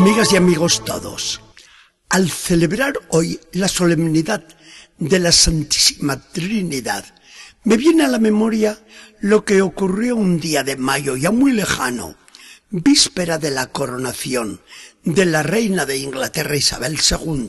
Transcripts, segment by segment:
Amigas y amigos todos, al celebrar hoy la solemnidad de la Santísima Trinidad, me viene a la memoria lo que ocurrió un día de mayo ya muy lejano, víspera de la coronación de la reina de Inglaterra Isabel II,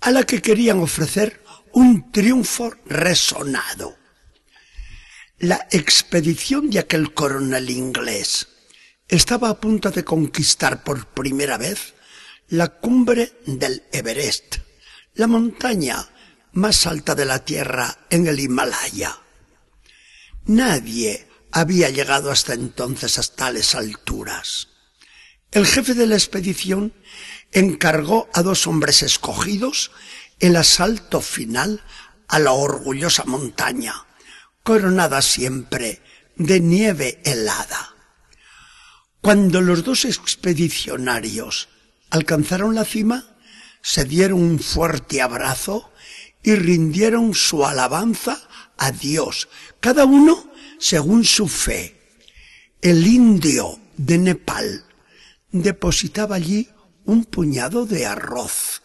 a la que querían ofrecer un triunfo resonado. La expedición de aquel coronel inglés estaba a punto de conquistar por primera vez la cumbre del Everest, la montaña más alta de la Tierra en el Himalaya. Nadie había llegado hasta entonces a tales alturas. El jefe de la expedición encargó a dos hombres escogidos el asalto final a la orgullosa montaña, coronada siempre de nieve helada. Cuando los dos expedicionarios alcanzaron la cima, se dieron un fuerte abrazo y rindieron su alabanza a Dios, cada uno según su fe. El indio de Nepal depositaba allí un puñado de arroz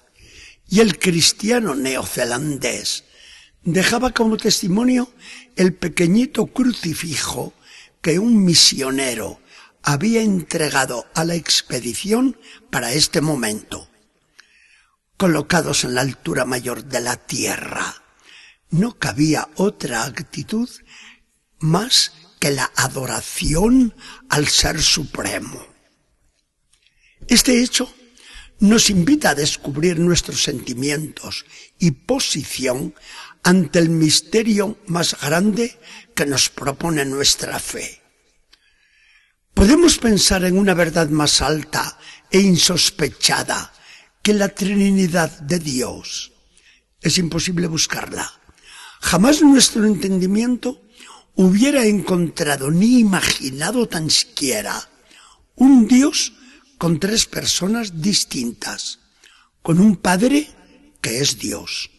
y el cristiano neozelandés dejaba como testimonio el pequeñito crucifijo que un misionero había entregado a la expedición para este momento. Colocados en la altura mayor de la tierra, no cabía otra actitud más que la adoración al Ser Supremo. Este hecho nos invita a descubrir nuestros sentimientos y posición ante el misterio más grande que nos propone nuestra fe. Podemos pensar en una verdad más alta e insospechada que la Trinidad de Dios. Es imposible buscarla. Jamás nuestro entendimiento hubiera encontrado ni imaginado tan siquiera un Dios con tres personas distintas, con un Padre que es Dios,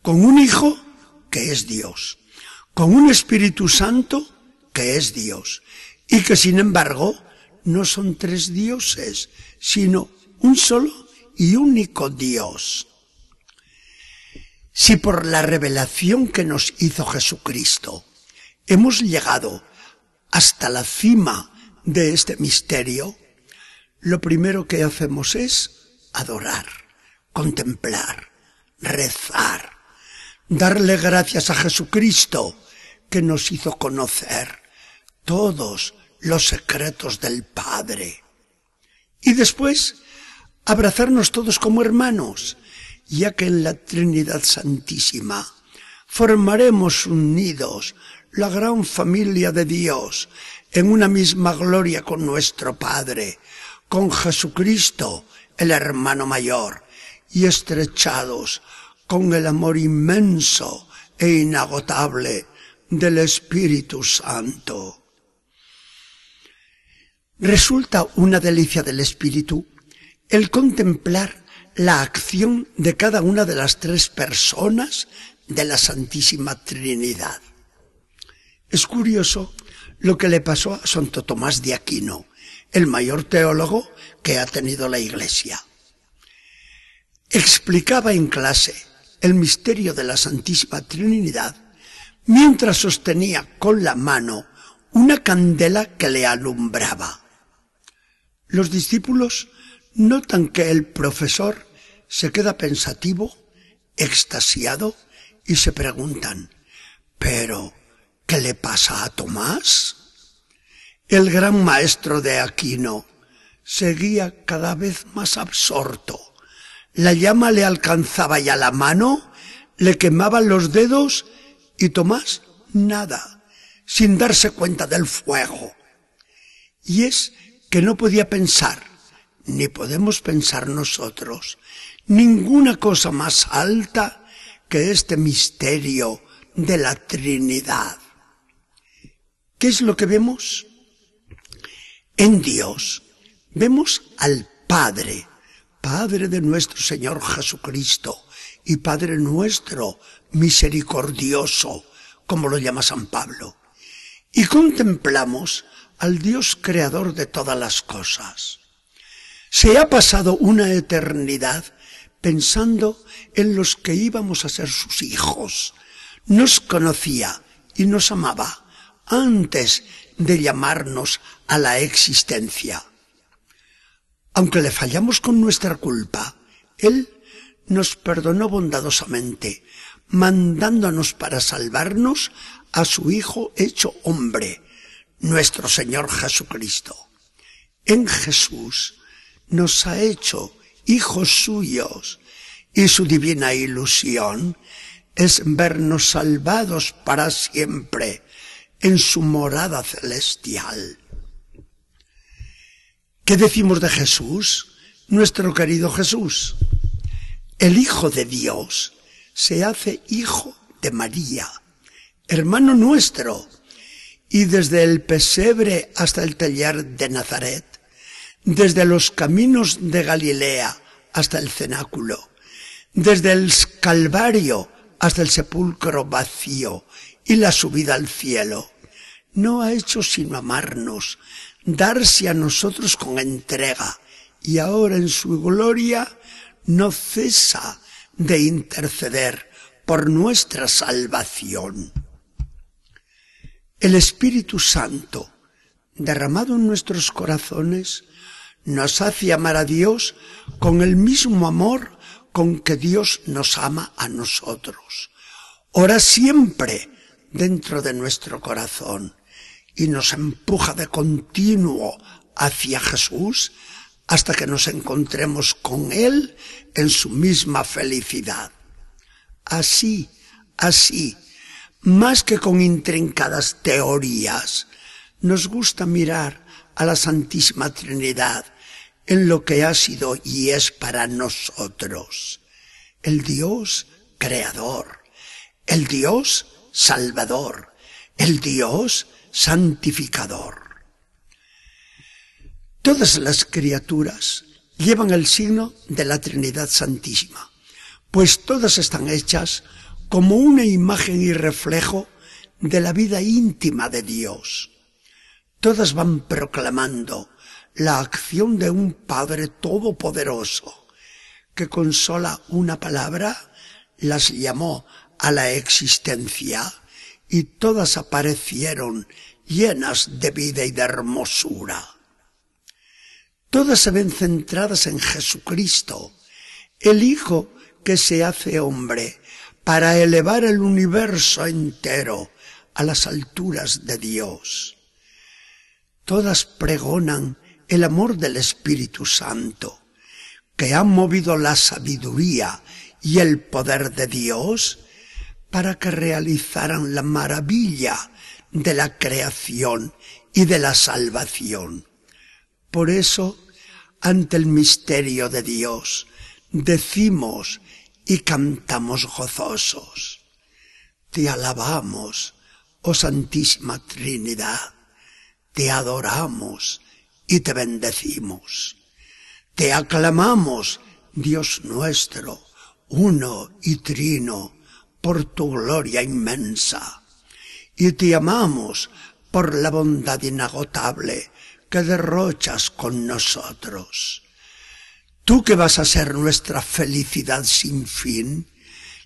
con un Hijo que es Dios, con un Espíritu Santo que es Dios, y que sin embargo no son tres dioses, sino un solo y único Dios. Si por la revelación que nos hizo Jesucristo hemos llegado hasta la cima de este misterio, lo primero que hacemos es adorar, contemplar, rezar, darle gracias a Jesucristo que nos hizo conocer todos los secretos del Padre. Y después, abrazarnos todos como hermanos, ya que en la Trinidad Santísima formaremos unidos la gran familia de Dios en una misma gloria con nuestro Padre, con Jesucristo, el hermano mayor, y estrechados con el amor inmenso e inagotable del Espíritu Santo. Resulta una delicia del espíritu el contemplar la acción de cada una de las tres personas de la Santísima Trinidad. Es curioso lo que le pasó a Santo Tomás de Aquino, el mayor teólogo que ha tenido la Iglesia. Explicaba en clase el misterio de la Santísima Trinidad mientras sostenía con la mano una candela que le alumbraba. Los discípulos notan que el profesor se queda pensativo, extasiado, y se preguntan, ¿pero qué le pasa a Tomás? El gran maestro de Aquino seguía cada vez más absorto. La llama le alcanzaba ya la mano, le quemaban los dedos y Tomás nada, sin darse cuenta del fuego. Y es que no podía pensar, ni podemos pensar nosotros, ninguna cosa más alta que este misterio de la Trinidad. ¿Qué es lo que vemos? En Dios vemos al Padre, Padre de nuestro Señor Jesucristo y Padre nuestro misericordioso, como lo llama San Pablo. Y contemplamos al Dios creador de todas las cosas. Se ha pasado una eternidad pensando en los que íbamos a ser sus hijos. Nos conocía y nos amaba antes de llamarnos a la existencia. Aunque le fallamos con nuestra culpa, Él nos perdonó bondadosamente, mandándonos para salvarnos a su Hijo hecho hombre, nuestro Señor Jesucristo. En Jesús nos ha hecho hijos suyos y su divina ilusión es vernos salvados para siempre en su morada celestial. ¿Qué decimos de Jesús? Nuestro querido Jesús. El Hijo de Dios se hace Hijo de María, hermano nuestro, y desde el pesebre hasta el taller de Nazaret, desde los caminos de Galilea hasta el cenáculo, desde el Calvario hasta el sepulcro vacío y la subida al cielo, no ha hecho sino amarnos, darse a nosotros con entrega, y ahora en su gloria no cesa de interceder por nuestra salvación. El Espíritu Santo, derramado en nuestros corazones, nos hace amar a Dios con el mismo amor con que Dios nos ama a nosotros. Ora siempre dentro de nuestro corazón y nos empuja de continuo hacia Jesús hasta que nos encontremos con Él en su misma felicidad. Así, así, más que con intrincadas teorías, nos gusta mirar a la Santísima Trinidad en lo que ha sido y es para nosotros. El Dios creador, el Dios salvador, el Dios santificador. Todas las criaturas llevan el signo de la Trinidad Santísima, pues todas están hechas como una imagen y reflejo de la vida íntima de Dios. Todas van proclamando la acción de un Padre Todopoderoso, que con sola una palabra las llamó a la existencia y todas aparecieron llenas de vida y de hermosura. Todas se ven centradas en Jesucristo, el Hijo que se hace hombre para elevar el universo entero a las alturas de Dios. Todas pregonan el amor del Espíritu Santo, que ha movido la sabiduría y el poder de Dios para que realizaran la maravilla de la creación y de la salvación. Por eso, ante el misterio de Dios, decimos y cantamos gozosos. Te alabamos, oh Santísima Trinidad, te adoramos y te bendecimos. Te aclamamos, Dios nuestro, uno y trino, por tu gloria inmensa. Y te amamos por la bondad inagotable que derrochas con nosotros. Tú que vas a ser nuestra felicidad sin fin,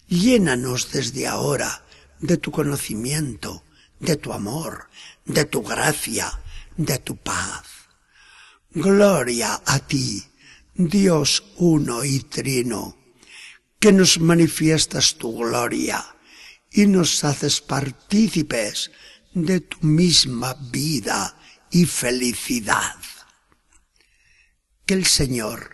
llénanos desde ahora de tu conocimiento, de tu amor, de tu gracia, de tu paz. Gloria a ti, Dios uno y trino, que nos manifiestas tu gloria y nos haces partícipes de tu misma vida y felicidad. Que el Señor